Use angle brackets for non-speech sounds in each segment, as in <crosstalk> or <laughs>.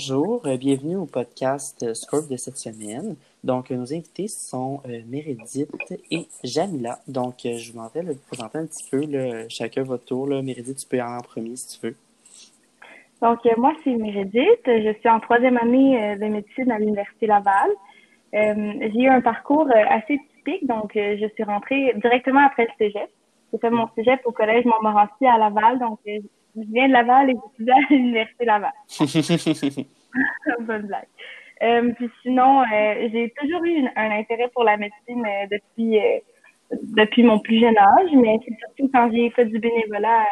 Bonjour, euh, bienvenue au podcast euh, Scope de cette semaine. Donc, euh, nos invités sont Mérédith et Jamila. Donc, je vous vais vous présenter un petit peu chacun votre tour. Là. Tu peux y aller en premier si tu veux. Donc, moi, c'est Mérédith. Je suis en troisième année de médecine à l'Université Laval. J'ai eu un parcours assez typique. Donc, je suis rentrée directement après le cégep. J'ai fait mon cégep au collège Montmorency à Laval. Donc, je viens de Laval et j'étudie à l'Université Laval. <laughs> Bonne blague. Euh, puis sinon, euh, j'ai toujours eu un intérêt pour la médecine euh, depuis depuis mon plus jeune âge, mais c'est surtout quand j'ai fait du bénévolat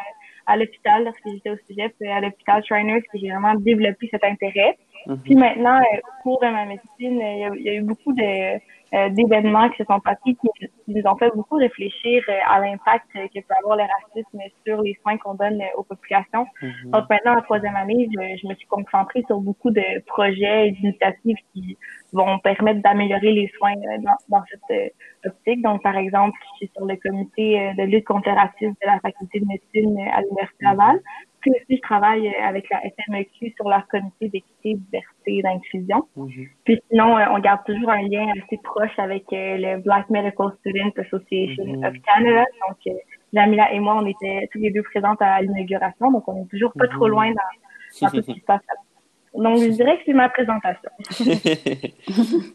à, l'hôpital, lorsque j'étais au cégep, à l'hôpital Shriners, que j'ai vraiment développé cet intérêt. Mm-hmm. Puis maintenant, au cours de ma médecine, il y a eu beaucoup de d'événements qui se sont passés qui, nous ont fait beaucoup réfléchir euh, à l'impact que peut avoir le racisme sur les soins qu'on donne euh, aux populations. Mhm. Donc maintenant, en troisième année, je, je, me suis concentrée sur beaucoup de projets et d'initiatives qui vont permettre d'améliorer les soins dans, dans cette optique. Donc, par exemple, je suis sur le comité de lutte contre le racisme de la faculté de médecine à l'Université Laval. Puis aussi, je travaille avec la FMEQ sur leur comité d'équité, diversité et d'inclusion. Mhm. Puis sinon, on garde toujours un lien assez proche avec euh, le Black Medical Students Association mhm. of Canada. Donc, euh, Jamila et moi, on était tous les deux présentes à l'inauguration, donc on est toujours pas trop mhm. loin dans, tout ce qui se passe. Donc, je dirais que c'est ma présentation. <laughs>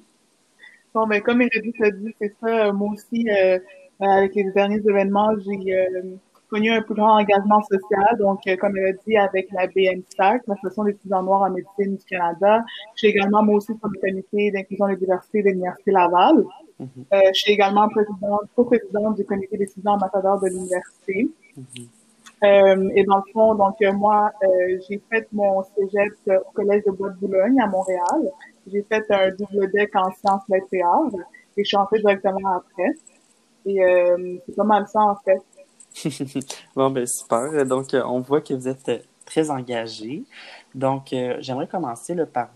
bon, ben, comme Meredith l'a dit, c'est ça. Moi aussi, euh, avec les derniers événements, j'ai connu un plus grand engagement social. Donc, euh, comme elle a dit, avec la BNSAC, l'Association des étudiants noirs en médecine du Canada. Je suis également, moi aussi, sur le comité d'inclusion et diversité de l'Université Laval. Mm-hmm. euh, je suis également présidente, co-présidente du comité des étudiants ambassadeurs de l'université. Mm-hmm. euh, et dans le fond, donc moi, j'ai fait mon cégep au Collège de Bois-de-Boulogne à Montréal. J'ai fait un double deck en sciences lettres et arts et je suis entrée directement après. Et c'est pas mal ça, en fait. <laughs> bon, ben super. Donc, euh, on voit que vous êtes euh, très engagé. Donc, euh, j'aimerais commencer là, par,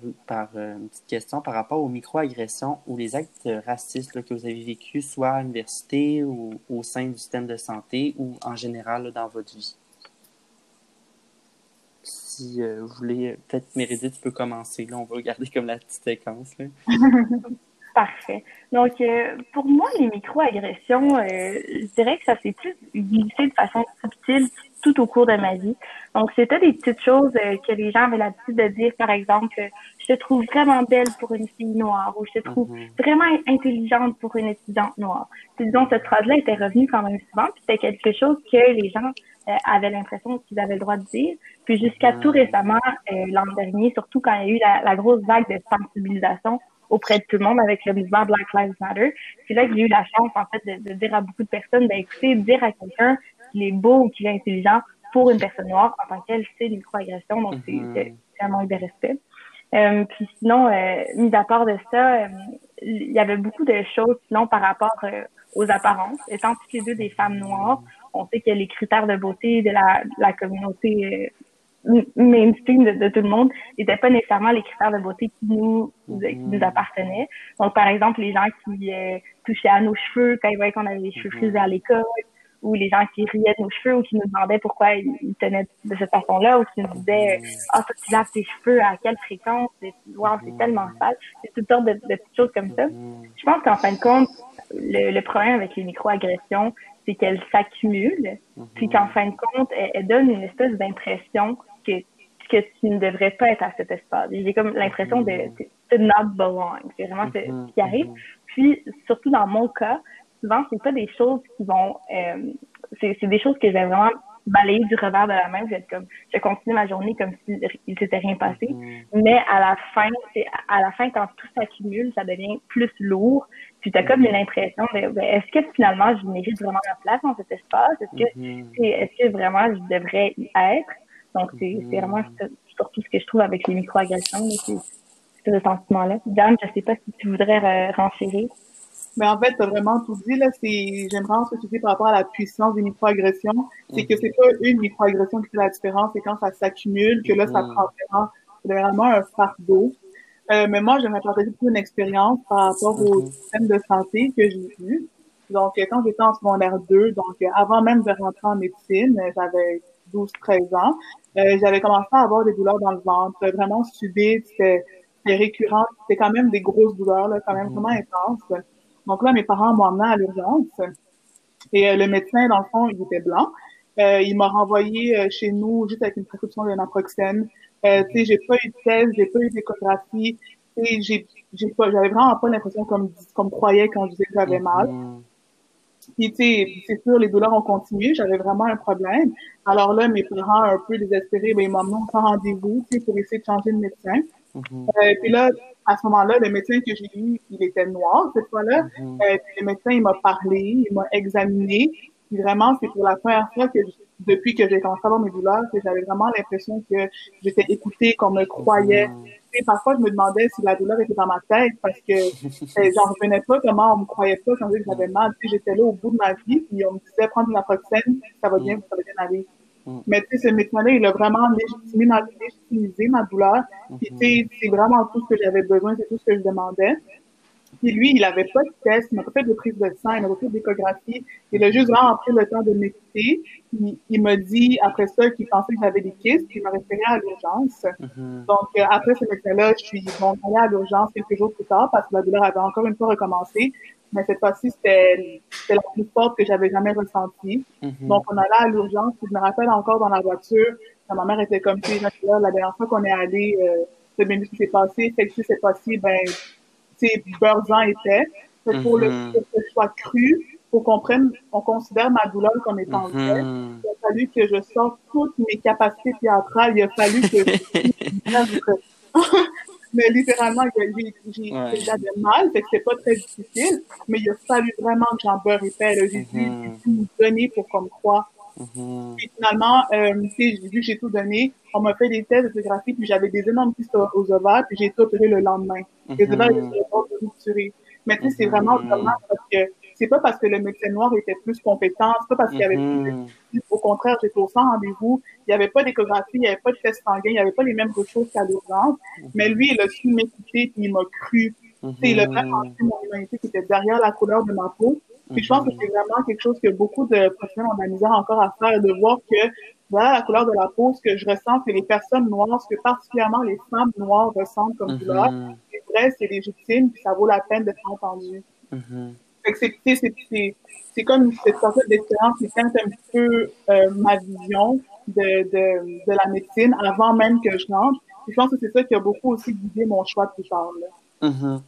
une petite question par rapport aux microagressions ou les actes racistes que vous avez vécus, soit à l'université ou au sein du système de santé ou en général dans votre vie. Si vous voulez, peut-être Mérédith, tu peux commencer. Là, on va <laughs> regarder comme la petite séquence. <laughs> Parfait. Donc, euh, pour moi, les microagressions, euh, je dirais que ça s'est plus glissé de façon subtile tout au cours de ma vie. Donc, c'était des petites choses euh, que les gens avaient l'habitude de dire, par exemple, je te trouve vraiment belle pour une fille noire ou je te trouve mhm. vraiment intelligente pour une étudiante noire. Puis, disons, cette phrase-là était revenue quand même souvent, puis c'était quelque chose que les gens avaient l'impression qu'ils avaient le droit de dire. Puis jusqu'à tout mhm. récemment, l'an dernier, surtout quand il y a eu la, la grosse vague de sensibilisation auprès de tout le monde avec le mouvement Black Lives Matter. C'est là que j'ai eu la chance, en fait, de, de dire à beaucoup de personnes, ben, écoutez, dire à quelqu'un qu'il est beau ou qu'il est intelligent pour une personne noire, en tant qu'elle, c'est une microagression, donc c'est mm-hmm. vraiment de respect. Euh, puis sinon, euh, mis à part de ça, euh, il y avait beaucoup de choses sinon par rapport euh, aux apparences. Étant toutes les deux des femmes noires, on sait que les critères de beauté de la, de la communauté mainstream de, de, tout le monde n'étaient pas nécessairement les critères de beauté qui nous, qui nous appartenaient. Donc, par exemple, les gens qui euh, touchaient à nos cheveux quand ils voyaient qu'on avait les cheveux frisés à l'école, ou les gens qui riaient de nos cheveux, ou qui nous demandaient pourquoi ils, tenaient de cette façon-là, ou qui nous disaient « Ah, toi, tu laves tes cheveux à quelle fréquence? Wow, c'est tellement sale. » C'est toutes sortes de, de, petites choses comme ça. Je pense qu'en fin de compte, le, le problème avec les microagressions, c'est qu'elles s'accumulent, puis qu'en fin de compte, elles, elles donnent une espèce d'impression que, tu ne devrais pas être à cet espace. J'ai comme l'impression de, de not belong. C'est vraiment ce mm-hmm. qui arrive. Puis, surtout dans mon cas, souvent, c'est pas des choses qui vont, euh, c'est des choses que j'ai vraiment balayé du revers de la main. Je vais comme, je continue ma journée comme s'il ne s'était rien passé. Mm-hmm. Mais à la fin, à la fin, quand tout s'accumule, ça devient plus lourd. Puis t'as comme mm-hmm. l'impression de, ben, est-ce que finalement je mérite vraiment ma place dans cet espace? Est-ce que, est-ce que vraiment je devrais y être? Donc, c'est vraiment surtout ce que je trouve avec les microagressions, c'est ce sentiment-là. Dan, je ne sais pas si tu voudrais renchérir. Mais en fait, tu as vraiment tout dit, là. C'est, j'aime vraiment ce que tu dis par rapport à la puissance des microagressions. C'est que c'est pas une microagression qui fait la différence, c'est quand ça s'accumule, que là, ça mm. prend vraiment, vraiment un fardeau. Euh, mais moi, j'aimerais partager une expérience par rapport au mm-hmm. système de santé que j'ai vu. Donc, quand j'étais en secondaire 2, donc avant même de rentrer en médecine, j'avais 12-13 ans, euh, j'avais commencé à avoir des douleurs dans le ventre, vraiment subites, c'était récurrent, c'était quand même des grosses douleurs, là, quand même vraiment intenses. Donc là, mes parents m'ont emmené à l'urgence. Et le médecin, dans le fond, il était blanc. il m'a renvoyé chez nous juste avec une prescription de naproxène. Euh, tu sais, j'ai pas eu de thèse, j'ai pas eu d'échographie. J'ai, j'ai pas, j'avais vraiment pas l'impression comme, comme croyait quand je disais que j'avais mal. Mm-hmm. Puis, tu sais, c'est sûr, les douleurs ont continué. J'avais vraiment un problème. Alors là, mes parents, un peu désespérés, ben, ils m'ont emmené en rendez-vous, tu sais, pour essayer de changer de médecin. Mm-hmm. euh, puis là, à ce moment-là, le médecin que j'ai eu, il était noir cette fois-là. Mm-hmm. euh, puis le médecin, il m'a parlé, il m'a examiné. Puis vraiment, c'est pour la première fois que depuis que j'ai commencé à avoir mes douleurs, que j'avais vraiment l'impression que j'étais écoutée, qu'on me croyait. Et parfois, je me demandais si la douleur était dans ma tête parce que euh, j'en revenais pas comment on me croyait pas quand je disais que j'avais mal. Puis j'étais là au bout de ma vie, puis on me disait prendre une naproxène, ça va bien, ça va bien aller. Mm. Mais tu sais, ce médecin-là, il a vraiment légitimé ma, légitimisé ma douleur. Puis tu sais, c'est vraiment tout ce que j'avais besoin, c'est tout ce que je demandais. Puis lui, il avait pas de test, il m'a pas fait de prise de sang, il m'a pas fait d'échographie. Il a juste vraiment pris le temps de m'écouter. Il, il m'a dit après ça qu'il pensait que j'avais des kystes, puis il m'a référé à l'urgence. Mm-hmm. Donc euh, après ce médecin-là, je suis bon, allée à l'urgence quelques jours plus tard parce que la douleur avait encore une fois recommencé. Mais cette fois-ci, c'était la plus forte que j'avais jamais ressentie. Mm-hmm. Donc on allait à l'urgence. Je me rappelle encore dans la voiture, ma mère était comme, tu là, la dernière fois qu'on est allé, euh, c'est bien ce qui s'est passé. Que cette fois-ci, ben c'est beurre était. Pour, le, mm-hmm. pour que ce soit cru, pour qu'on prenne, on considère ma douleur comme étant vraie. Mm-hmm. Il a fallu que je sorte toutes mes capacités théâtrales. Il a fallu que <laughs> mais littéralement, j'ai j'avais mal, fait que c'est pas très difficile, mais il a fallu vraiment que j'en beurre épais. J'ai dû mm-hmm. tout donner pour qu'on me croie. Puis finalement, euh, vu que j'ai tout donné, on m'a fait des tests de photographie, puis j'avais des énormes pistes aux ovaires, puis j'ai été opérée le lendemain. Les ovaires étaient rupturés. Mais tu sais, c'est vraiment dommage parce que c'est pas parce que le médecin noir était plus compétent, c'est pas parce qu'il y avait plus Au contraire, j'étais au sans rendez-vous. Il y avait pas d'échographie, il y avait pas de test sanguin, il y avait pas les mêmes ressources qu'à l'urgence. Mais lui, il a su m'écouter, puis il m'a cru. Il a vraiment senti mon humanité qui était derrière la couleur de ma peau. Puis je pense que c'est vraiment quelque chose que beaucoup de professionnels ont de la misère encore à faire, de voir que voilà la couleur de la peau, ce que je ressens, c'est les personnes noires, ce que particulièrement les femmes noires ressentent comme mm douleur. C'est vrai, c'est légitime, puis ça vaut la peine d'être entendu. Mm c'est c'est comme cette sorte d'expérience qui teinte un peu euh, ma vision de, de, de la médecine avant même que je rentre. je pense que c'est ça qui a beaucoup aussi guidé mon choix de plus tard. Là. Mm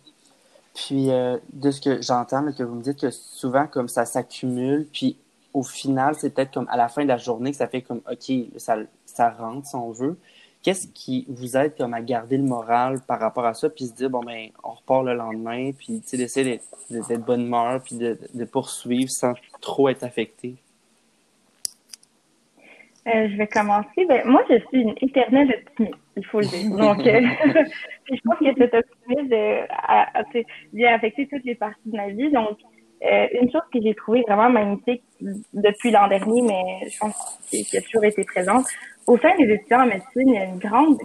puis, euh, de ce que j'entends, que vous me dites que souvent, comme ça s'accumule, puis au final, c'est peut-être comme à la fin de la journée que ça fait comme, OK, ça, ça rentre, si on veut. Qu'est-ce qui vous aide comme à garder le moral par rapport à ça, puis se dire, bon, ben, on repart le lendemain, puis d'essayer d'être de bonne humeur, puis de poursuivre sans trop être affecté? Euh, je vais commencer. Ben, moi, je suis une éternelle optimiste, il faut le dire. <laughs> Donc, euh, <laughs> je pense que cet optimisme euh, a, vient affecter toutes les parties de ma vie. Donc, euh, une chose que j'ai trouvée vraiment magnifique depuis l'an dernier, mais je pense qu'elle a toujours été présente, au sein des étudiants en médecine, il y a une grande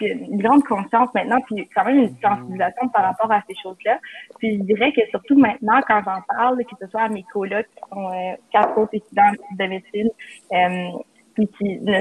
une grande conscience maintenant, puis quand même une sensibilisation par rapport à ces choses-là. Puis je dirais que surtout maintenant, quand j'en parle, que ce soit à mes colocs qui sont euh, quatre autres étudiants de médecine, euh, puis qui ne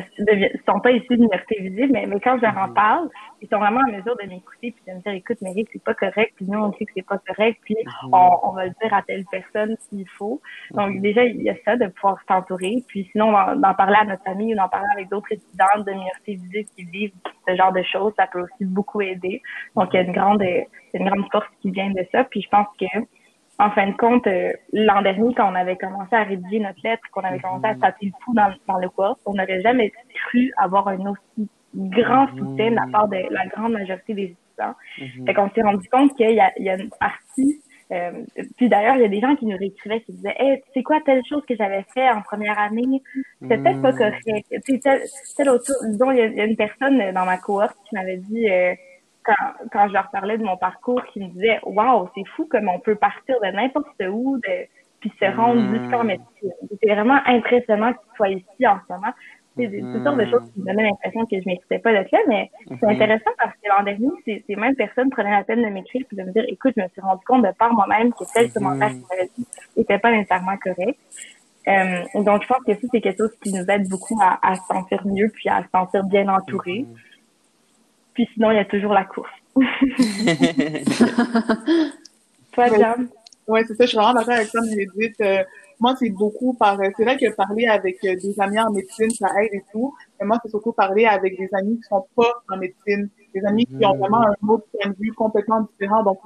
sont pas issus d'université visible, mais, mais quand je leur en mhm. parle, ils sont vraiment en mesure de m'écouter puis de me dire, écoute, Mary, c'est pas correct, puis nous, on sait que c'est pas correct, puis mhm. on, on, va le dire à telle personne s'il faut. Donc, mhm. déjà, il y a ça, de pouvoir s'entourer, puis sinon, d'en parler à notre famille ou d'en parler avec d'autres étudiants de l'université visible qui vivent ce genre de choses, ça peut aussi beaucoup aider. Donc, il y a une grande, une grande force qui vient de ça, puis je pense que en fin de compte, euh, l'an dernier, quand on avait commencé à rédiger notre lettre, qu'on avait commencé à taper le pouls dans, dans le corps, on n'aurait jamais cru avoir un aussi grand soutien de la part de la grande majorité des étudiants. Mm Fait qu'on s'est rendu compte qu'il y, y a une partie euh, puis d'ailleurs, il y a des gens qui nous réécrivaient, qui disaient Hey, c'est quoi telle chose que j'avais fait en première année? C'était peut-être pas correct. Sais, telle, autre chose. Disons, il y, a, une personne dans ma cohorte qui m'avait dit euh, quand, quand je leur parlais de mon parcours, qui me disaient Waouh, c'est fou comme on peut partir de n'importe où, de, puis se rendre mmh. jusqu'en médecine. C'était vraiment impressionnant que tu sois ici en ce moment. C'est des toutes sortes de choses qui me donnaient l'impression que je m'excitais pas de là, mais c'est mmh. intéressant parce que l'an dernier, ces, ces mêmes personnes prenaient la peine de m'écrire et de me dire, écoute, je me suis rendu compte de par moi-même que tel commentaire mmh. que tu dit n'était pas nécessairement correct. Euh, donc, je pense que ça, c'est quelque chose qui nous aide beaucoup à, à, se sentir mieux puis à se sentir bien entouré. Puis sinon, il y a toujours la course. <laughs> Toi, Jam? Oui, c'est ça. Je suis vraiment d'accord avec toi, Meredith. Euh, moi, c'est beaucoup par... C'est vrai que parler avec euh, des amis en médecine, ça aide et tout. Mais moi, c'est surtout parler avec des amis qui sont pas en médecine. Des amis qui ont vraiment un autre point de vue complètement différent. Donc,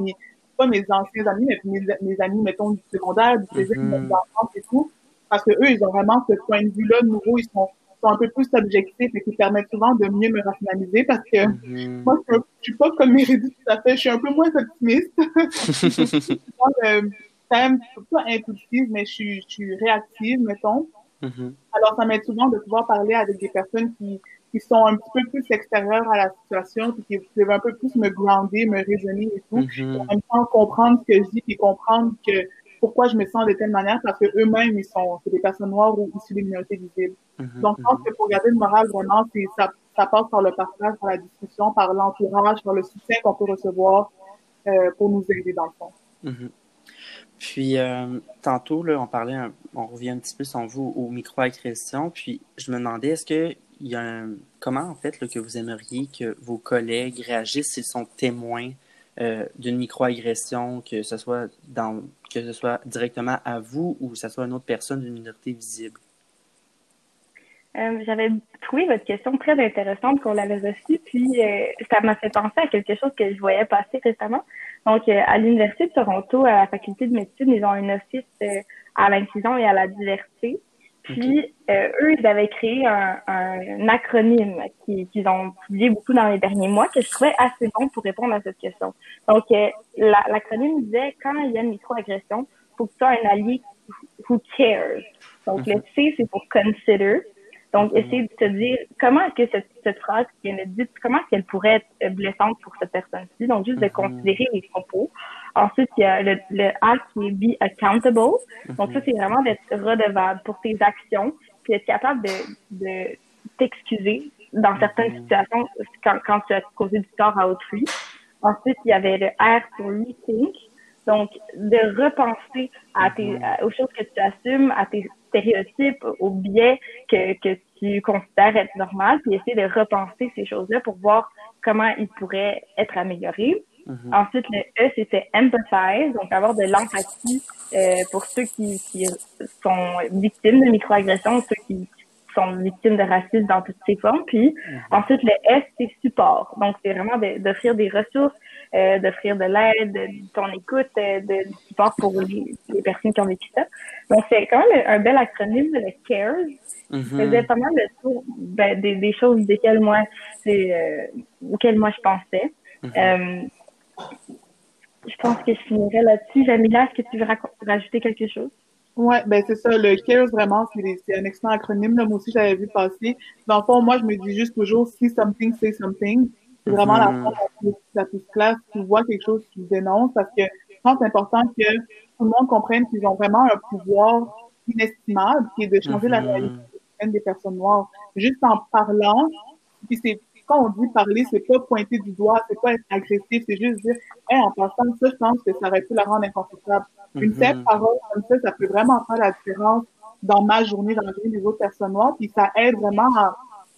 pas mes anciens amis, mais mes, mes amis, mettons, du secondaire, du cégep, mm -hmm. et tout. Parce que eux, ils ont vraiment ce point de vue-là nouveau. Ils sont sont un peu plus objectifs et qui permettent souvent de mieux me rationaliser parce que mm-hmm. moi, je, suis pas comme Mérédith tout à fait. Je suis un peu moins optimiste. <laughs> euh, quand même pas impulsive, mais je suis, je suis réactive, mettons. Mm-hmm. Alors, ça m'aide souvent de pouvoir parler avec des personnes qui, qui sont un petit peu plus extérieures à la situation, puis qui peuvent un peu plus me grounder, me raisonner et tout. Et en même temps, comprendre ce que je dis, puis comprendre que pourquoi je me sens de telle manière, parce que eux-mêmes, ils sont, c'est des personnes noires ou issues des minorités visibles. Mm-hmm. Donc, je pense que pour garder le moral, vraiment, c'est, ça, ça passe par le partage, par la discussion, par l'entourage, par le soutien qu'on peut recevoir euh, pour nous aider dans le fond. Mm-hmm. Puis, euh, tantôt, là, on parlait, on revient un petit peu sans vous aux microagressions. Puis, je me demandais, est-ce que il y a un, comment, en fait, là, que vous aimeriez que vos collègues réagissent s'ils sont témoins euh, d'une microagression, que ce soit dans, que ce soit directement à vous ou que ce soit une autre personne d'une minorité visible? Euh, J'avais trouvé votre question très intéressante qu'on l'avait reçue, puis euh, ça m'a fait penser à quelque chose que je voyais passer récemment. Donc, euh, à l'Université de Toronto, à la faculté de médecine, ils ont un office à l'inclusion et à la diversité. Puis, euh, eux, ils avaient créé un, un acronyme qu'ils ont publié beaucoup dans les derniers mois que je trouvais assez bon pour répondre à cette question. Donc, l'acronyme disait, quand il y a une microagression, faut que tu aies un allié who cares. Donc, le C, c'est pour consider. Donc, mhm. essayer de te dire comment est-ce que cette, cette phrase qui vient de dire, comment est-ce qu'elle pourrait être blessante pour cette personne-ci? Donc, juste de mhm. considérer les propos. Ensuite, il y a le, le A qui est be accountable. Donc, ça, mhm. c'est vraiment d'être redevable pour tes actions, puis être capable de, de t'excuser dans certaines situations quand, quand tu as causé du tort à autrui. Ensuite, il y avait le R pour rethink. Donc, de repenser à tes, aux choses que tu assumes, à tes stéréotypes, aux biais que, que tu considères être normal, puis essayer de repenser ces choses-là pour voir comment ils pourraient être améliorés. Mm-hmm. Ensuite, le E, c'était empathize, donc avoir de l'empathie euh, pour ceux qui, qui sont victimes de microagressions, ceux qui sont victimes de racisme dans toutes ses formes. Puis mm-hmm. ensuite, le S, c'est support. Donc, c'est vraiment d'offrir des ressources, euh, d'offrir de l'aide, de, ton écoute, euh, de, du support pour les, les, personnes qui ont vécu ça. Donc, c'est quand même un bel acronyme, le CARES. Mm -hmm. faisait pas mal de tour ben, des, des, choses desquelles moi, euh, auxquelles moi je pensais. Mm -hmm. euh, je pense que je finirais là-dessus. Jamila, est-ce que tu veux rajouter quelque chose? Ouais, ben c'est ça. Le CARES, vraiment, c'est un excellent acronyme. Là. Moi aussi, j'avais vu passer. Dans le fond, moi, je me dis juste toujours see something, say something. C'est vraiment la forme la plus classe. Tu vois quelque chose, tu dénonces parce que je pense que c'est important que tout le monde comprenne qu'ils ont vraiment un pouvoir inestimable qui est de changer la réalité des personnes noires. Juste en parlant, puis c'est quand on dit parler, c'est pas pointer du doigt, c'est pas être agressif, c'est juste dire, hey, en passant ça, je pense que ça aurait pu la rendre inconfortable. Une mm -hmm. parole comme ça, ça peut vraiment faire la différence dans ma journée, dans la journée des autres personnes noires, puis ça aide vraiment à,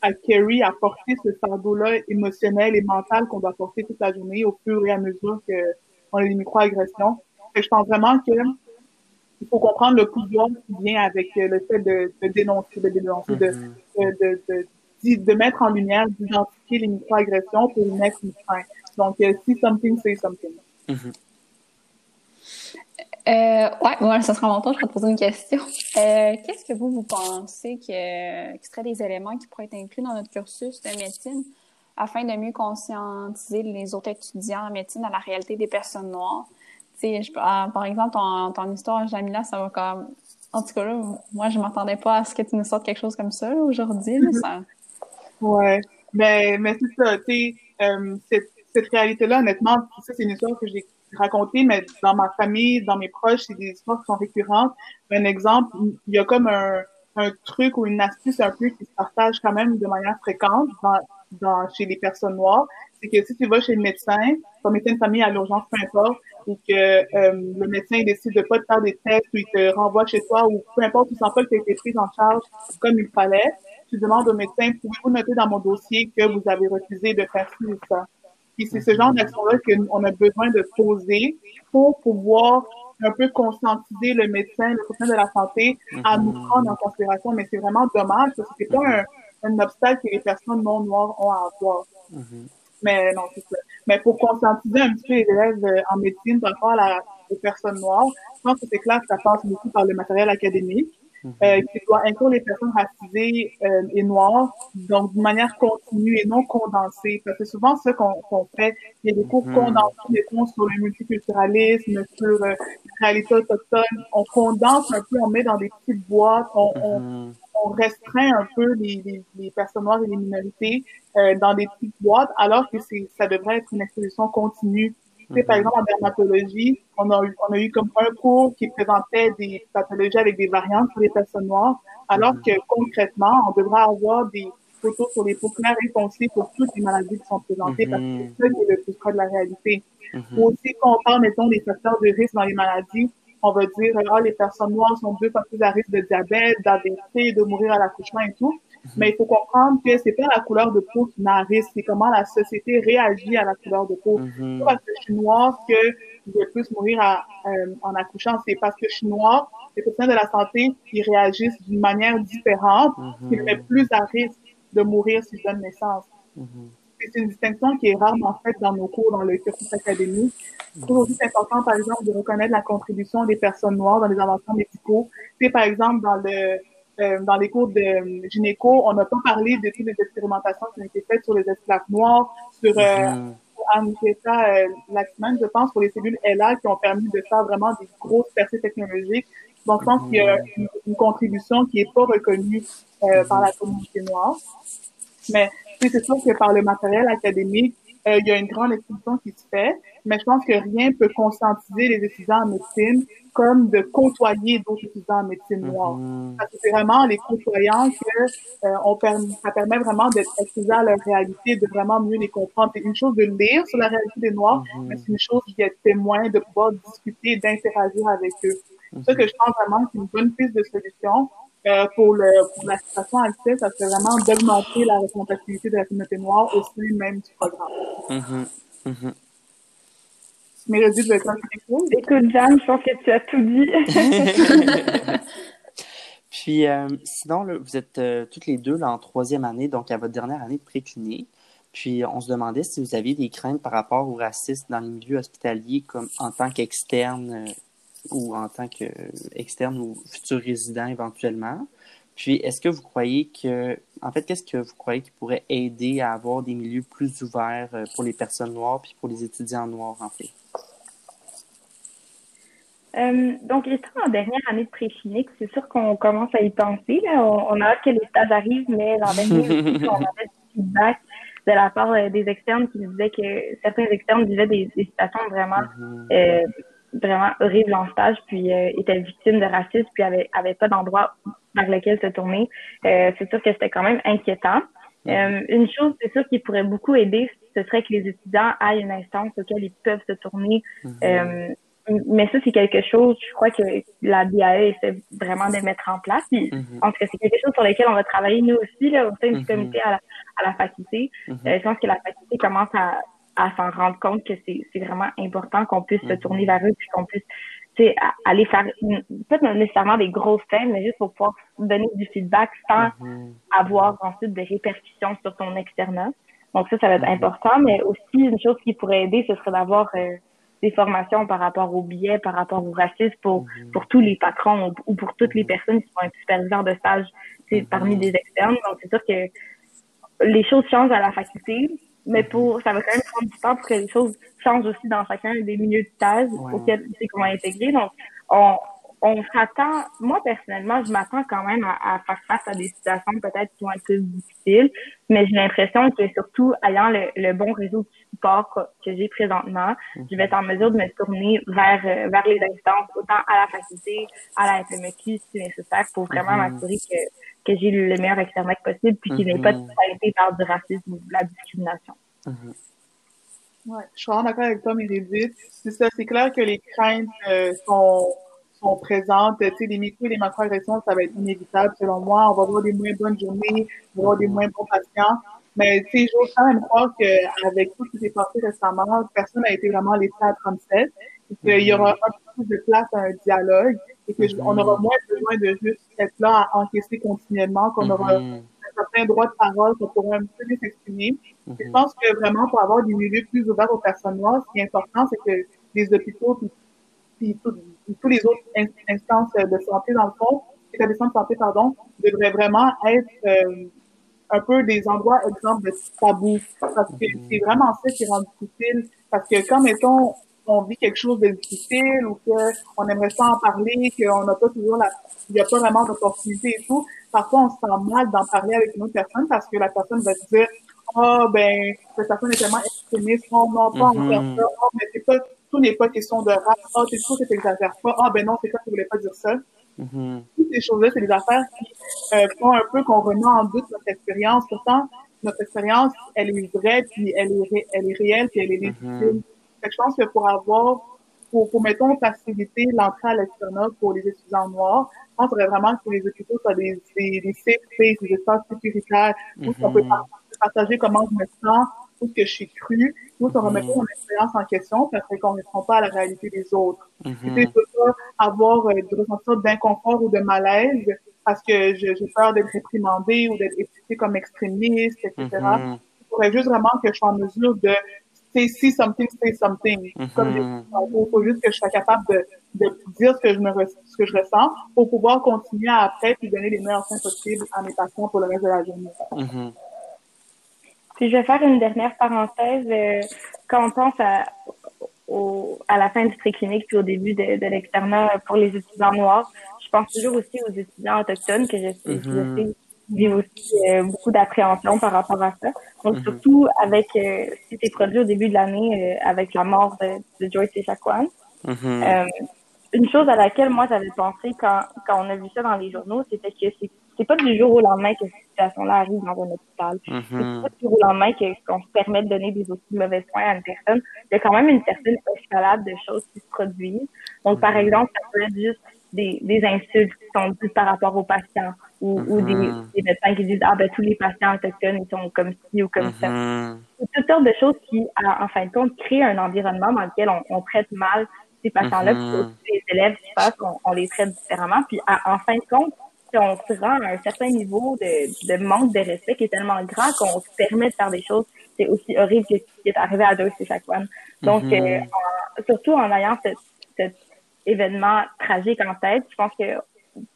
à carry, à porter ce fardeau-là émotionnel et mental qu'on doit porter toute la journée au fur et à mesure que on a des microagressions. Et je pense vraiment que il faut comprendre le pouvoir qui vient avec le fait de, de dénoncer, de dénoncer, mm -hmm. de, de, de, de mettre en lumière, d'identifier les microagressions pour y mettre une fin. Donc, euh, si something, say something. Mm -hmm. euh, ouais, voilà, ça sera mon tour, je vais te poser une question. Euh, Qu'est-ce que vous, vous pensez que, qui seraient des éléments qui pourraient être inclus dans notre cursus de médecine afin de mieux conscientiser les autres étudiants en médecine à la réalité des personnes noires? Je, ah, par exemple, ton, ton histoire, Jamila, ça va comme... En tout cas, là, moi, je m'attendais pas à ce que tu nous sortes quelque chose comme ça aujourd'hui. ça, Ouais, mais, mais c'est ça, tu sais, euh, cette, cette réalité-là, honnêtement, ça, c'est une histoire que j'ai racontée, mais dans ma famille, dans mes proches, c'est des histoires qui sont récurrentes. Un exemple, il y a comme un, un truc ou une astuce un peu qui se partage quand même de manière fréquente dans, dans, chez les personnes noires, c'est que si tu vas chez le médecin, ton médecin de famille à l'urgence, peu importe, et que euh, le médecin décide de pas te faire des tests ou il te renvoie chez toi ou peu importe, tu sens pas que tu été prise en charge comme il fallait, tu demandes au médecin, pouvez-vous noter dans mon dossier que vous avez refusé de faire ci ou ça? Puis c'est ce genre d'action-là qu'on a besoin de poser pour pouvoir un peu conscientiser le médecin, le professionnel de la santé à nous mhm. prendre en considération. Mais c'est vraiment dommage parce que c'est pas un, un, obstacle que les personnes non noires ont à avoir. Mhm. Mais non, c'est ça. Mais pour conscientiser un petit peu les élèves euh, en médecine par rapport à la, aux personnes noires, je pense que c'est clair que ça passe beaucoup par le matériel académique. Mhm. euh, qui doit inclure les personnes racisées euh, et noires, donc d'une manière continue et non condensée. Parce que souvent, ce qu'on fait, il y a des cours mhm. condensés, des cours sur le multiculturalisme, sur euh, la réalité autochtone. On condense un peu, on met dans des petites boîtes, on, on, mhm. on restreint un peu les, les, les, personnes noires et les minorités euh, dans des petites boîtes, alors que ça devrait être une exposition continue sais, par exemple, en dermatologie, on a eu, on a eu comme un cours qui présentait des pathologies avec des variantes pour les personnes noires, alors que concrètement, on devrait avoir des photos sur les peaux claires et foncées pour toutes les maladies qui sont présentées, parce que c'est ça qui est le plus près de la réalité. Ou aussi, quand on parle, mettons, des facteurs de risque dans les maladies, on va dire, ah, les personnes noires sont deux fois plus à risque de diabète, d'AVC, de mourir à l'accouchement et tout. Mais il faut comprendre que c'est pas la couleur de peau qui risque, c'est comment la société réagit à la couleur de peau. Mm parce que je suis noire que je vais plus mourir à, euh, en accouchant, c'est parce que je suis noire, les professionnels de la santé, ils réagissent d'une manière différente, qui me met plus à risque de mourir si je donne naissance. Mm C'est une distinction qui est rarement faite dans nos cours, dans le cursus académique. Je trouve aussi important, par exemple, de reconnaître la contribution des personnes noires dans les inventions médicaux. C'est par exemple dans le euh, dans les cours de euh, gynéco, on n'a pas parlé de toutes les expérimentations qui ont été faites sur les esclaves noirs, sur euh, mm euh, Laxman, je pense, pour les cellules LA qui ont permis de faire vraiment des grosses percées technologiques. Donc, je pense qu'il y a une, contribution qui est pas reconnue euh, par la communauté noire. Mais c'est sûr que par le matériel académique, il y a une grande exposition qui se fait, mais je pense que rien peut conscientiser les étudiants en médecine comme de côtoyer d'autres étudiants en médecine noire. Parce que c'est vraiment les côtoyants que euh, on permet, ça permet vraiment d'être exposé à leur réalité, de vraiment mieux les comprendre. C'est une chose de lire sur la réalité des Noirs, mm-hmm. mais c'est une chose d'être témoin, de pouvoir discuter, d'interagir avec eux. C'est ça que je pense vraiment que c'est une bonne piste de solution. Euh, pour, le, pour la situation actuelle, ça serait vraiment d'augmenter la représentativité de la communauté noire au sein même du programme. Mm-hmm. Écoute, Jeanne, je pense que tu as tout dit. <laughs> Puis, euh, sinon, vous êtes euh, toutes les deux là, en troisième année, donc à votre dernière année de précunier. Puis, on se demandait si vous aviez des craintes par rapport au racisme dans les milieux hospitaliers, comme en tant qu'externe euh, ou en tant qu'externe ou futur résident éventuellement. Puis, est-ce que vous croyez que, en fait, qu'est-ce que vous croyez qui pourrait aider à avoir des milieux plus ouverts pour les personnes noires puis pour les étudiants noirs, en fait? Euh, donc, étant en dernière année de pré-clinique, c'est sûr qu'on commence à y penser. Là. On, a hâte que les stages arrivent, mais l'an dernier on avait du feedback de la part euh, des externes qui nous disaient que certains externes vivaient des, situations vraiment mhm. euh, vraiment horribles en stage, puis euh, étaient victimes de racisme, puis avaient, avaient pas d'endroit vers lequel se tourner. c'est sûr que c'était quand même inquiétant. Mhm. une chose, c'est sûr qui pourrait beaucoup aider, ce serait que les étudiants aient une instance auquel ils peuvent se tourner. Mhm mais ça, c'est quelque chose, je crois que la BAE essaie vraiment de mettre en place. Puis, mm Je pense que c'est quelque chose sur lequel on va travailler nous aussi, là, au sein du mhm. comité à la, à la faculté. Euh, je pense que la faculté commence à, à s'en rendre compte que c'est vraiment important qu'on puisse se tourner vers eux puis qu'on puisse aller faire, pas nécessairement des grosses scènes, mais juste pour pouvoir donner du feedback sans avoir ensuite des répercussions sur ton externat. Donc ça, ça va être important, mais aussi une chose qui pourrait aider, ce serait d'avoir euh, des formations par rapport au biais, par rapport au racisme pour, pour tous les patrons ou, pour toutes les personnes qui sont un superviseur de stage c'est parmi des externes. Donc, c'est sûr que les choses changent à la faculté, mais pour ça va quand même prendre du temps pour que les choses changent aussi dans chacun des milieux de stage auxquels tu sais comment intégrer. Donc, on, on s'attend, moi personnellement, je m'attends quand même à, faire face à des situations peut-être qui vont être plus difficiles, mais j'ai l'impression que surtout ayant le, bon réseau de support que, j'ai présentement, je vais être en mesure de me tourner vers euh, vers les instances, autant à la faculté, à la FMQ si nécessaire, pour vraiment mhm. m'assurer que, que j'ai le meilleur externe possible, puis qu'il n'y ait pas de mhm. totalité par du racisme ou de la discrimination. Mhm. Ouais, je suis vraiment d'accord avec toi, Meredith. C'est ça, c'est clair que les craintes euh, sont, sont présentes. Tu sais, les micro et les macroagressions, ça va être inévitable, selon moi. On va avoir des moins bonnes journées, on va avoir des moins bons patients. Mais tu sais, j'ose quand même croire qu'avec tout ce qui s'est passé récemment, personne n'a été vraiment laissé à 37 et qu'il y aura un peu plus de place à un dialogue et qu'on aura moins besoin de juste être là à encaisser continuellement, qu'on aura un certain droit de parole, qu'on pourra un peu mieux s'exprimer. Je pense que vraiment, pour avoir des milieux plus ouverts aux personnes noires, ce qui est important, c'est que les hôpitaux puis, tous les autres instances de santé, dans le fond, établissements de santé, pardon, devraient vraiment être euh, un peu des endroits exemples de tabou. Parce que c'est vraiment ça qui rend difficile. Parce que quand, mettons, on vit quelque chose de difficile ou qu'on aimerait pas en parler, qu'on n'a pas toujours la, il n'y a pas vraiment d'opportunité et tout, parfois on se sent mal d'en parler avec une autre personne parce que la personne va se dire, oh, ben, cette personne est tellement extrémiste, oh, non, pas en faire ça, oh, mais c'est pas, tout n'est pas question de rap, oh, t'es sûr que t'exagères pas, oh, ben non, c'est quoi, tu voulais pas dire ça. Mm-hmm. Toutes ces choses-là, c'est des affaires qui euh, font un peu qu'on remet en doute notre expérience. Pourtant, notre expérience, elle est vraie, puis elle est, elle est réelle, puis elle est légitime. Mm-hmm. Je pense que pour avoir, pour, pour mettons, faciliter l'entrée à l'externat pour les étudiants noirs, je pense vraiment que les hôpitaux soient des, des, des safe spaces, des espaces sécuritaires, où on peut mm-hmm. partager comment je me sens, où ce que je suis cru, nous, on remet pas mon expérience en question parce qu'on ne répond pas à la réalité des autres. Mm -hmm. Je peux pas avoir euh, de ressentir d'inconfort ou de malaise parce que j'ai peur d'être réprimandée ou d'être étiquetée comme extrémiste, etc. Il faudrait juste vraiment que je sois en mesure de say see something, say something. Comme il faut juste que je sois capable de, de dire ce que je me ce que je ressens pour pouvoir continuer après puis donner les meilleurs soins possibles à mes patients pour le reste de la journée. Puis je vais faire une dernière parenthèse. Euh, quand on pense à, au, à la fin du préclinique puis au début de, de l'externat pour les étudiants noirs, je pense toujours aussi aux étudiants autochtones que je sais, mm -hmm. Vivent aussi euh, beaucoup d'appréhension par rapport à ça. Donc mm -hmm. surtout avec euh, ce qui s'est produit au début de l'année euh, avec la mort de, de Joyce et Mm -hmm. une chose à laquelle moi j'avais pensé quand, quand on a vu ça dans les journaux, c'était que c'est pas du jour au lendemain que cette situation-là arrive dans un hôpital. Mm C'est pas du jour au lendemain qu'on se permet de donner des aussi mauvais soins à une personne. Il y a quand même une certaine escalade de choses qui se produisent. Donc, par mm-hmm. exemple, ça peut être juste des, des insultes qui sont dites par rapport aux patients ou, ou des, mm-hmm. des, médecins qui disent ah ben tous les patients autochtones ils sont comme ci ou comme ça. Mm-hmm. Toutes sortes de choses qui, en fin de compte, créent un environnement dans lequel on, on traite mal ces patients-là, puis aussi les élèves qui passent, on, on les traite différemment. Puis en fin de compte, on se rend à un certain niveau de, de manque de respect qui est tellement grand qu'on se permet de faire des choses. C'est aussi horrible que ce qui est arrivé à deux, c'est chaque fois. Donc, mm-hmm. euh, surtout en ayant cet événement tragique en tête, je pense que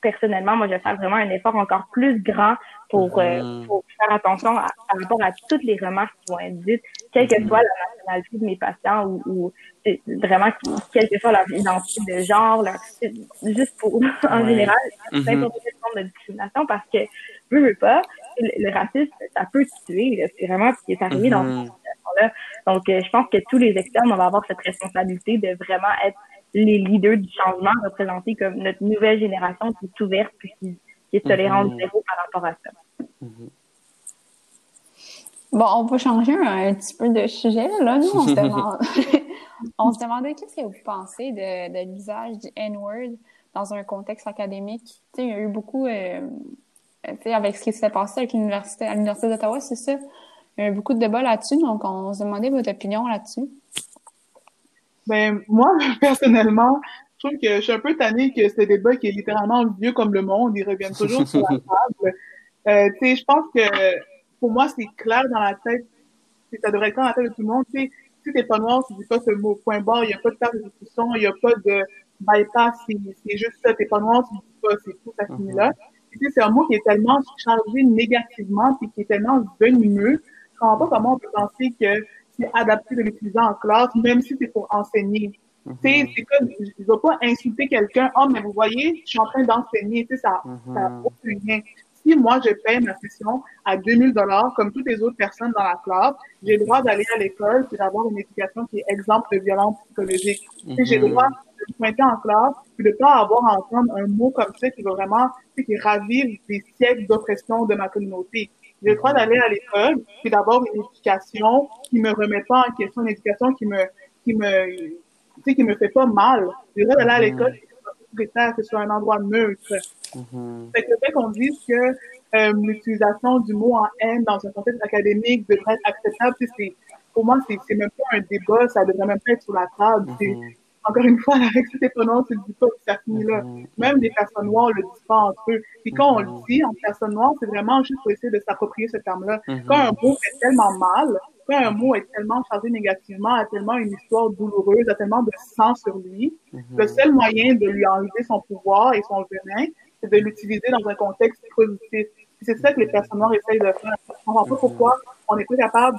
personnellement, moi, je vais faire vraiment un effort encore plus grand pour, euh, mm-hmm. pour faire attention à, par rapport à toutes les remarques qui vont être dites, quelle que mm-hmm. soit la nationalité de mes patients ou, ou vraiment quelle que soit leur identité de genre, leur, juste pour, <laughs> en général, mm-hmm. n'importe quelle forme de discrimination parce que, je veux pas, le, racisme, ça peut tuer, c'est vraiment ce qui est arrivé dans cette situation-là. Donc, euh, je pense que tous les externes, on va avoir cette responsabilité de vraiment être les leaders du changement, représentés comme notre nouvelle génération qui est ouverte puis qui, est tolérante mm zéro par rapport à ça. Mm Bon, on peut changer un, petit peu de sujet. Là, nous, on se demande, <laughs> on se demandait qu'est-ce que vous pensez de, de l'usage du N-word dans un contexte académique. Il y a eu beaucoup, euh, avec ce qui s'est passé avec l'université, à l'université d'Ottawa, c'est ça. Il y a eu beaucoup de débats là-dessus, donc on se demandait votre opinion là-dessus. Ben, moi, <laughs> personnellement, je trouve que je suis un peu tannée que ce débat qui est littéralement vieux comme le monde, il revient toujours sur la <laughs> table. Euh, tu sais, je pense que pour moi, c'est clair dans la tête, ça devrait être clair dans la tête de tout le monde. Tu sais, si t'es pas noir, tu dis pas ce mot point barre, il n'y a pas de table de discussion, il n'y a pas de bypass, c'est juste ça, t'es pas noir, tu dis pas, c'est tout, ça finit là. Tu sais, c'est un mot qui est tellement chargé négativement, puis qui est tellement venimeux, je comprends pas comment on peut penser que c'est adapté de l'utiliser en classe, même si c'est pour enseigner. Mm -hmm. C'est comme, je ne pas insulter quelqu'un, oh, mais vous voyez, je suis en train d'enseigner, tu sais, ça n'a mm -hmm. aucun lien. Si moi, je paye ma session à 2000 dollars, comme toutes les autres personnes dans la classe, j'ai le droit d'aller à l'école et d'avoir une éducation qui est exemple de violence psychologique. Mm -hmm. J'ai le droit de pointer en classe et de ne pas avoir à entendre un mot comme ça qui va vraiment, qui ravive des siècles d'oppression de ma communauté. J'ai le droit d'aller à l'école, puis d'avoir une éducation qui me remet pas en question, une éducation qui me, qui me, tu sais, qui me fait pas mal. J'ai le droit d'aller à Mhm. l'école, que ce soit un endroit neutre. Fait que le fait qu'on dise que euh, l'utilisation du mot en haine dans un contexte académique devrait être acceptable, c'est, pour moi, c'est, c'est même pas un débat, ça devrait même pas être sur la table. C'est. Encore une fois, <laughs> avec cet étonnant, tu le dis pas, ça finit là. Mhm. Même les personnes noires le disent pas entre eux. Puis quand on Mhm. le dit en personne noire, c'est vraiment juste pour essayer de s'approprier ce terme-là. Mhm. Quand un mot fait tellement mal, quand un mot est tellement chargé négativement, a tellement une histoire douloureuse, a tellement de sang sur lui, Mhm. le seul moyen de lui enlever son pouvoir et son venin, c'est de l'utiliser dans un contexte positif. C'est ça que les personnes noires essayent de faire. Je comprends pas pourquoi on n'est pas capable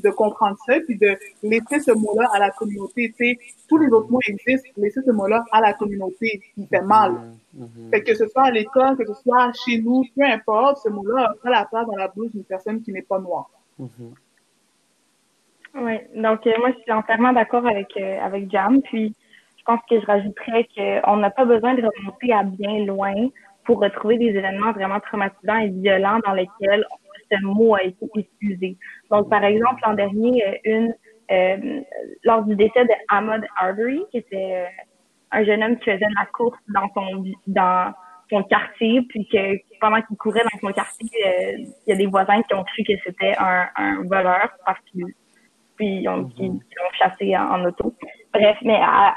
de comprendre ça, puis de laisser ce mot-là à la communauté. Tu sais, tous les autres mots existent, laisser ce mot-là à la communauté, qui fait mal. Fait que ce soit à l'école, que ce soit chez nous, peu importe, ce mot-là a pas la place dans la bouche d'une personne qui n'est pas noire. Mhm. Oui, donc euh, moi je suis entièrement d'accord avec euh, avec Jam. Puis je pense que je rajouterais qu'on n'a pas besoin de remonter à bien loin pour retrouver des événements vraiment traumatisants et violents dans lesquels ce mot a été utilisé. Donc par exemple l'an dernier, euh, une euh, lors du décès de Ahmad Arbery, qui était euh, un jeune homme qui faisait de la course dans son dans son quartier, puis que pendant qu'il courait dans son quartier, il y a des voisins qui ont cru que c'était un, un voleur parce qu'il puis ils ont, l'ont chassé en, en auto. Bref, mais à,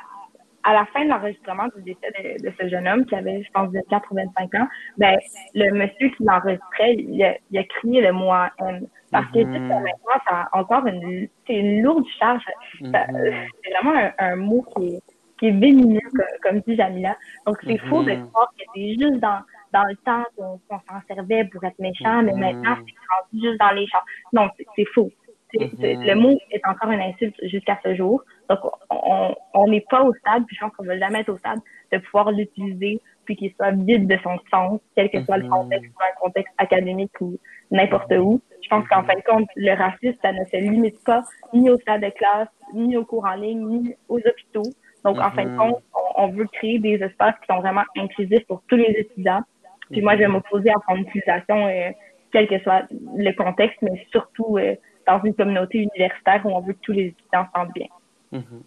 à la fin de l'enregistrement du décès de, de ce jeune homme qui avait, je pense, 24 ou 25 ans, ben le monsieur qui l'enregistrait, il a, il a crié le mot en haine. Parce que Mhm. jusqu'à maintenant, ça a encore une, c'est une lourde charge. Mhm. c'est vraiment un, un mot qui est, qui est vénineux, comme, comme dit Jamila. Donc, c'est Mhm. faux de croire que c'est juste dans, dans le temps qu'on s'en servait pour être méchant, mais Mhm. maintenant, c'est rendu juste dans les champs. Non, c'est faux. Mhm. Le mot est encore une insulte jusqu'à ce jour. Donc, on on n'est pas au stade, puis je pense qu'on va jamais être au stade de pouvoir l'utiliser, puis qu'il soit vide de son sens, quel que soit le Mhm. contexte, soit un contexte académique ou n'importe où. Je pense qu'en fin de compte, le racisme, ça ne se limite pas ni au stade de classe, ni aux cours en ligne, ni aux hôpitaux. Donc, en fin de Mhm. compte, on, on veut créer des espaces qui sont vraiment inclusifs pour tous les étudiants. Puis moi, je vais m'opposer à son utilisation, euh, quel que soit le contexte, mais surtout euh, dans une communauté universitaire où on veut que tous les étudiants se sentent bien. Mhm.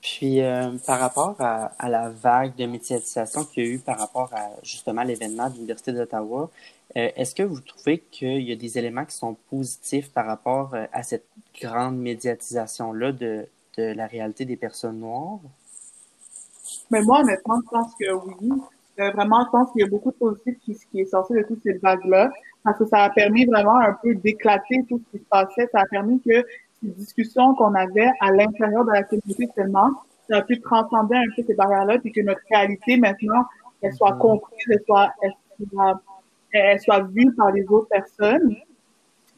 Puis, euh, par rapport à, à la vague de médiatisation qu'il y a eu par rapport à justement l'événement de l'Université d'Ottawa, euh, est-ce que vous trouvez qu'il y a des éléments qui sont positifs par rapport euh, à cette grande médiatisation-là de, de la réalité des personnes noires? Mais moi, honnêtement, je pense que oui. Euh, vraiment, je pense qu'il y a beaucoup de positifs qui, qui est sorti de toutes ces vagues-là, parce que ça a permis vraiment un peu d'éclater tout ce qui se passait. Ça a permis que ces discussions qu'on avait à l'intérieur de la communauté seulement, ça a pu transcender un peu ces barrières-là, puis que notre réalité maintenant, elle soit Mhm. comprise, elle soit, elle soit, elle soit vue par les autres personnes,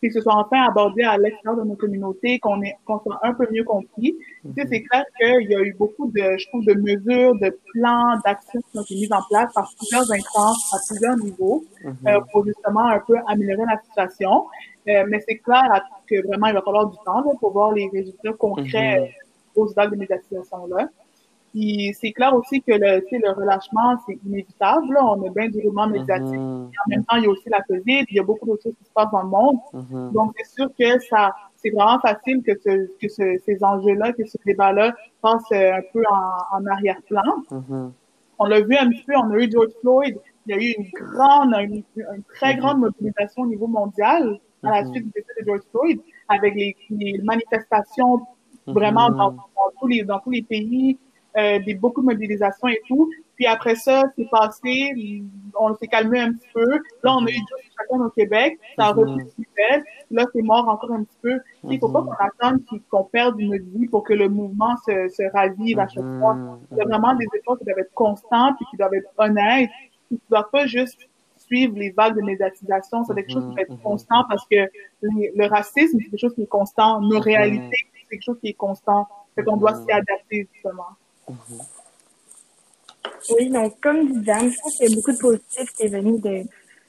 puis que ce soit enfin abordé à l'extérieur de nos communautés, qu'on qu'on soit un peu mieux compris. Tu sais, c'est clair qu'il y a eu beaucoup de, je trouve, de mesures, de plans, d'actions qui ont été mises en place par plusieurs instances à plusieurs niveaux Mhm. euh, pour justement un peu améliorer la situation. Euh, mais c'est clair que vraiment, il va falloir du temps là, pour voir les résultats concrets Mhm. euh, aux vagues de médiatisation-là. Puis c'est clair aussi que le, le relâchement, c'est inévitable. Là. On a bien du roulement médiatique. Mhm. En même temps, il y a aussi la COVID, il y a beaucoup d'autres choses qui se passent dans le monde. Mhm. Donc, c'est sûr que ça, c'est vraiment facile que, ce, que ce, ces enjeux-là, que ce débat-là passe euh, un peu en, en arrière-plan. Mhm. On l'a vu un petit peu, on a eu George Floyd, il y a eu une grande, une, une très grande mobilisation au niveau mondial à la Mhm. suite du décès de George Floyd, avec les, les manifestations vraiment Mhm. dans, dans tous les dans tous les pays, des beaucoup de mobilisation et tout. Puis après ça, c'est passé, on s'est calmé un petit peu. Là, on a eu juste chacun au Québec, ça a Mhm. repris plus belle. Là, c'est mort encore un petit peu. Il faut pas Mhm. qu'on attende qu'on perde une vie pour que le mouvement se, se ravive à chaque fois. Mhm. Il y a vraiment des efforts qui doivent être constants puis qui doivent être honnêtes. Qui ne doivent pas juste suivre les vagues de médiatisation. C'est quelque chose qui doit être Mhm. constant parce que les- le racisme, c'est quelque chose qui est constant. Nos Mhm. réalités, c'est quelque chose qui est constant. Fait qu'on doit Mhm. s'y adapter, justement. Mhm. Oui, donc comme dit Jam, je pense qu'il y a beaucoup de positifs qui est venu de,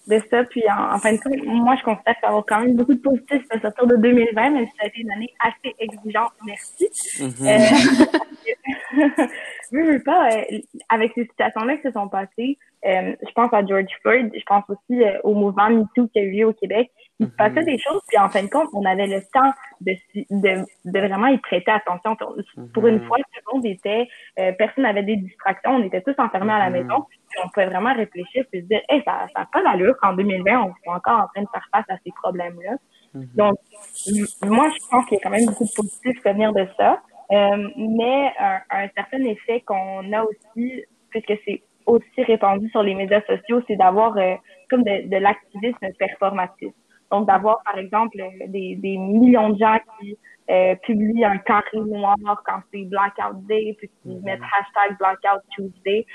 de ça. Puis en, en fin de compte, moi, je constate qu'il y avoir quand même beaucoup de positifs à sortir de 2020, même si ça a été une année assez exigeante. Merci. Mhm. Euh, <laughs> veux, veux pas, euh, avec ces situations-là qui se sont passées, euh, je pense à George Floyd, je pense aussi euh, au mouvement MeToo qui a eu lieu au Québec. Il se passait des choses, puis en fin de compte, on avait le temps de, de, de vraiment y prêter attention. Pour une fois, tout le monde était, euh, personne n'avait des distractions, on était tous enfermés à la maison, puis on pouvait vraiment réfléchir puis se dire, hey, ça n'a pas d'allure qu'en 2020, on soit encore en train de faire face à ces problèmes-là. Donc, moi, je pense qu'il y a quand même beaucoup de positifs à venir de ça. Euh, mais un, un, certain effet qu'on a aussi, puisque c'est aussi répandu sur les médias sociaux, c'est d'avoir euh, comme de, de l'activisme performatif. Donc, d'avoir, par exemple, des, des, millions de gens qui euh, publient un carré noir quand c'est Blackout Day, puis qui mm-hmm. mettent hashtag Blackout Tuesday,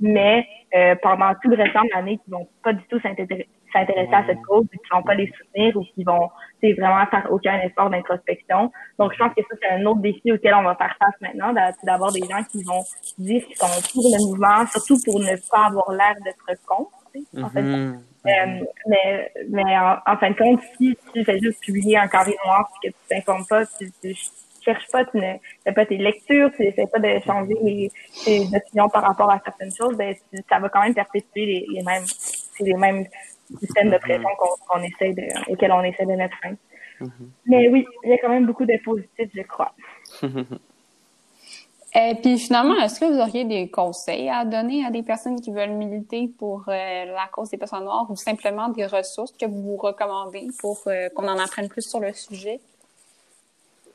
mais euh, pendant tout le restant de l'année, qui vont pas du tout s'intéresser à cette cause, qui vont pas les soutenir ou qui vont vraiment faire aucun effort d'introspection. Donc, je pense que ça, c'est un autre défi auquel on va faire face maintenant, d'avoir des gens qui vont dire qu'ils sont pour le mouvement, surtout pour ne pas avoir l'air d'être contre. En fait. Mm-hmm. Euh, mais mais en, fin de compte, si tu fais juste publier un carré noir et que tu t'informes pas, tu, tu cherches pas, tu ne fais pas tes lectures, tu n'essaies pas de changer les, tes opinions par rapport à certaines choses, ben, ça va quand même perpétuer les, les mêmes, les mêmes systèmes de pression qu'on essaie de, auxquels on essaie de mettre fin. Mm-hmm. Mais oui, il y a quand même beaucoup de positifs, je crois. <laughs> Et puis finalement, est-ce que vous auriez des conseils à donner à des personnes qui veulent militer pour euh, la cause des personnes noires ou simplement des ressources que vous recommandez pour euh, qu'on en apprenne plus sur le sujet?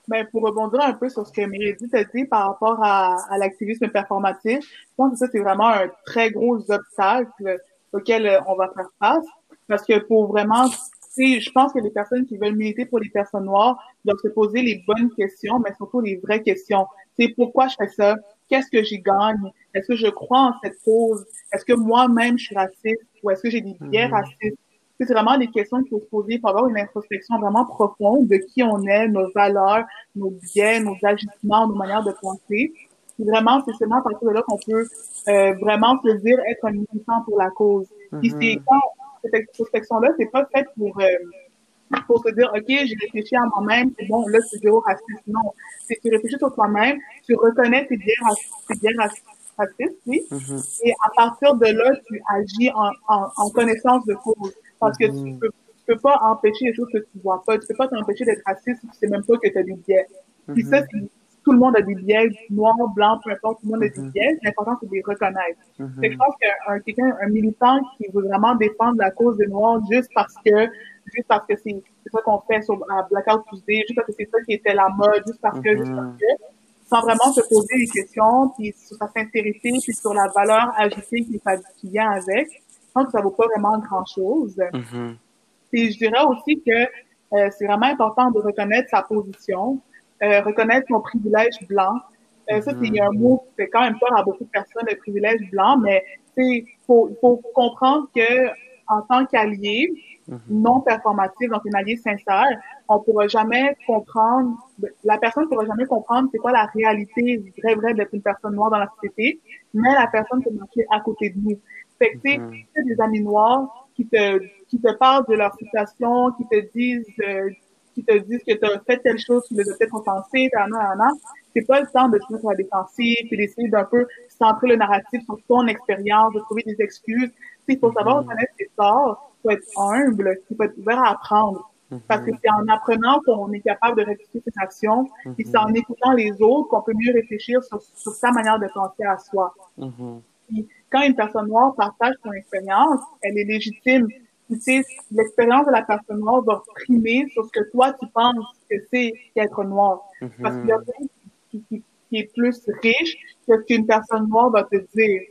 Ben, pour rebondir un peu sur ce que Mérédith a dit par rapport à, à l'activisme performatif, je pense que ça, c'est vraiment un très gros obstacle auquel euh, on va faire face. Parce que pour vraiment, je pense que les personnes qui veulent militer pour les personnes noires doivent se poser les bonnes questions, mais surtout les vraies questions. C'est pourquoi je fais ça? Qu'est-ce que j'y gagne? Est-ce que je crois en cette cause? Est-ce que moi-même je suis raciste? Ou est-ce que j'ai des biais mhm. racistes? C'est vraiment des questions qu'il faut se poser pour avoir une introspection vraiment profonde de qui on est, nos valeurs, nos biais, nos agissements, nos manières de penser. Puis vraiment, c'est seulement à partir de là qu'on peut euh, vraiment se dire être un militant pour la cause. Puis c'est quand cette introspection-là, c'est pas fait pour euh, pour se dire, OK, j'ai réfléchi à moi-même, bon, là, c'est zéro raciste. Non. C'est tu réfléchis sur toi-même, tu reconnais tes biais racistes, racistes, oui, mm-hmm. et à partir de là, tu agis en, en, en connaissance de cause. Parce que tu mm-hmm. peux, tu peux pas empêcher les choses que tu vois pas. Tu peux pas t'empêcher d'être raciste si tu sais même pas que tu as des biais. Puis ça, mm-hmm. Tout le monde a des biais, noir, blanc, peu importe, tout le monde a des biais. L'important, c'est de les reconnaître. je pense qu'un quelqu'un, un militant qui veut vraiment défendre la cause des Noirs juste parce que juste parce que c'est ça qu'on fait sur à Blackout Tuesday, juste parce que c'est ça qui était la mode, juste parce que, juste parce mm-hmm. que, sans vraiment se poser des questions, puis sur sa sincérité, puis sur la valeur ajoutée qui, qui vient avec, je pense que ça vaut pas vraiment grand-chose. Mm je dirais aussi que euh, c'est vraiment important de reconnaître sa position, euh, reconnaître son privilège blanc. Euh, Ça, c'est un mot qui fait quand même peur à beaucoup de personnes, le privilège blanc, mais il faut, faut comprendre que en tant qu'allié, Mhm. non performative, donc une allié sincère, on pourra jamais comprendre, la personne pourra jamais comprendre c'est quoi la réalité vraie vraie d'être une personne noire dans la société, mais la personne peut marcher à côté de nous. Fait que mm -hmm. des amis noirs qui te qui te parlent de leur situation, qui te disent euh, qui te disent que tu as fait telle chose qui les a peut-être offensés, c'est pas le temps de se mettre à la défensive et d'essayer d'un peu centrer le narratif sur ton expérience, de trouver des excuses. Il faut savoir mhm. reconnaître ses torts, faut être humble, il faut être ouvert à apprendre. Mhm. Parce que c'est en apprenant qu'on est capable de rectifier ses actions, et c'est en mhm. écoutant les autres qu'on peut mieux réfléchir sur, sur, sa manière de penser à soi. Mhm. quand une personne noire partage son expérience, elle est légitime. Tu sais, l'expérience de la personne noire va primer sur ce que toi tu penses que c'est qu'être noir. Parce qu'il y a rien qui, qui, qui, est plus riche que ce qu'une personne noire va te dire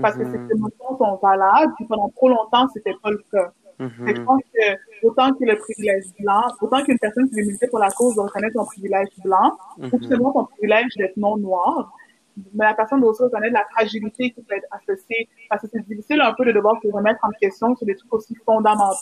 parce que ces mhm. émotions sont valables, puis pendant trop longtemps, c'était pas le cas. Mm je pense que autant que le privilège blanc, autant qu'une personne qui veut militer pour la cause doit reconnaître son privilège blanc, ou seulement son privilège d'être non noir, mais la personne doit aussi reconnaître la fragilité qui peut être associée, parce que c'est difficile un peu de devoir se remettre en question sur des trucs aussi fondamentaux,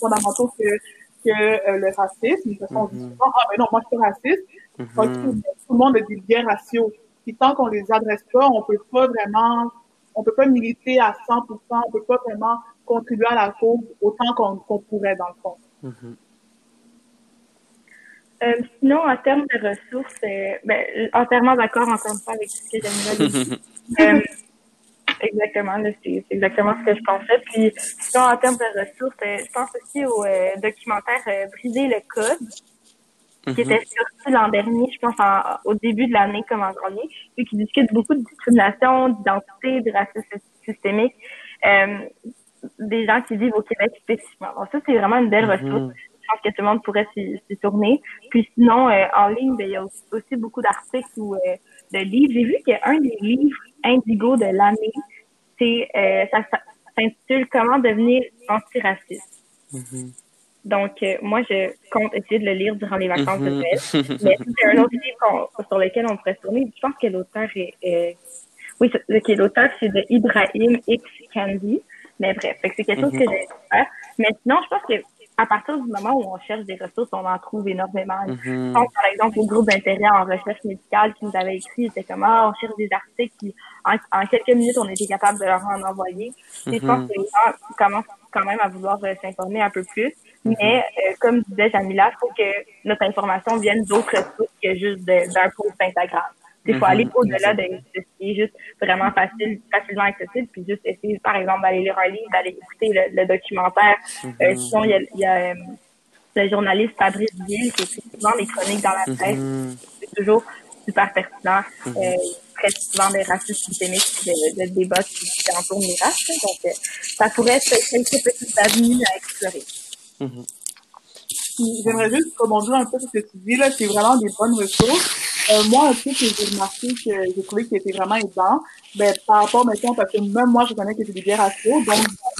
fondamentaux que, que euh, le racisme. Parce qu'on dit souvent, ah, mais non, moi, je suis raciste. Mm tout le monde a des biais raciaux. Puis tant qu'on les adresse pas, on peut pas vraiment on peut pas militer à 100%, on peut pas vraiment contribuer à la cause autant qu'on pourrait dans le fond. Mm-hmm. Euh, sinon, en termes de ressources, euh, ben, entièrement d'accord encore une fois avec ce que j'aime <laughs> euh, Exactement, c'est exactement ce que je pensais. Puis sinon, en termes de ressources, euh, je pense aussi au documentaire Briser le code, qui était mm-hmm. sorti l'an dernier, je pense au début de l'année comme en janvier, et qui discute beaucoup de discrimination, d'identité, de racisme systémique, des gens qui vivent au Québec spécifiquement. Donc ça, c'est vraiment une belle mm-hmm. ressource. Je pense que tout le monde pourrait s'y tourner. Puis sinon, en ligne, ben, il y a aussi, beaucoup d'articles ou de livres. J'ai vu qu'un des livres Indigo de l'année. C'est, euh, ça, s'intitule Comment devenir antiraciste. Mm-hmm. Donc, euh, moi, je compte essayer de le lire durant les vacances de Noël. Mm-hmm. Mais c'est un autre livre sur lequel on pourrait se tourner. Je pense que l'auteur est, oui, l'auteur, c'est de Ibrahim X. Candy. Mais bref, c'est quelque chose que mm-hmm. j'ai faire. Mais sinon, je pense que à partir du moment où on cherche des ressources, on en trouve énormément. Pense par exemple au groupe d'intérêt en recherche médicale qui nous avait écrit, c'était comme ah, on cherche des articles qui, en, quelques minutes, on était capable de leur en envoyer. Et je pense mm-hmm. que les gens commencent quand même à vouloir euh, s'informer un peu plus. Mm-hmm. Mais euh, comme disait Jamila, il faut que notre information vienne d'autres sources que juste d'un post Instagram. Il faut aller au-delà de, ce qui est juste vraiment facile, facilement accessible, puis juste essayer, par exemple, d'aller lire un livre, d'aller écouter le, documentaire. Euh, sinon, il y a, y a le journaliste Fabrice Ville qui écrit souvent des chroniques dans la presse. C'est toujours super pertinent. Euh, très souvent des racistes systémiques, de, de débats qui, qui entourent les races. Donc, euh, ça pourrait être quelques petites avenues à explorer. J'aimerais juste rebondir un peu sur ce que tu dis là, c'est vraiment des bonnes ressources. Euh, moi, un truc que j'ai remarqué que j'ai trouvé qui était vraiment aidant, ben, par rapport, maintenant, parce que même moi, je connais que c'est des bières donc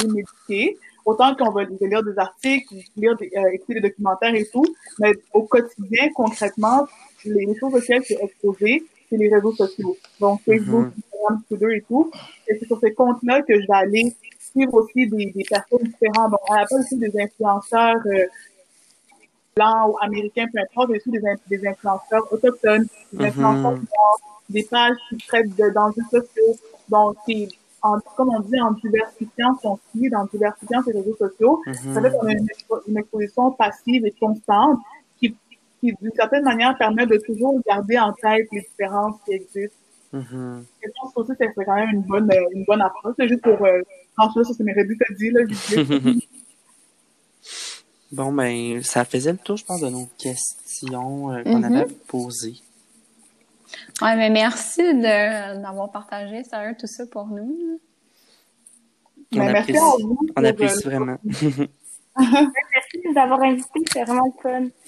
j'ai méditer. Autant qu'on va lire des articles, lire des, euh, écouter des documentaires et tout, mais au quotidien, concrètement, les choses auxquelles c'est exposé, c'est les réseaux sociaux. Donc, Facebook, mm Instagram, Twitter et tout. Et c'est sur ces comptes-là que je vais aller suivre aussi des, des personnes différentes. Donc, on appelle aussi des influenceurs euh, blancs ou américains, peu importe, aussi des, des influenceurs autochtones, des mm-hmm. influenceurs des pages qui traitent d'enjeux sociaux. Donc, c'est en, comme on dit, en diversifiant son feed, en diversifiant ses réseaux sociaux, mm-hmm. ça fait qu'on a une, une, exposition passive et constante qui, d'une certaine manière, permet de toujours garder en tête les différences qui existent. Mm-hmm. Et je pense aussi que c'est quand même une bonne, euh, une bonne approche. C'est juste pour euh, franchir ça, c'est mes dit, là, <laughs> Bon, ben, ça faisait le tour, je pense, de nos questions euh, qu'on mm-hmm. avait posées. Ouais, mais merci d'avoir partagé, ça, tout ça pour nous. On, ben, apprécie, merci à vous on apprécie vraiment. <laughs> merci de nous avoir invités, c'est vraiment fun.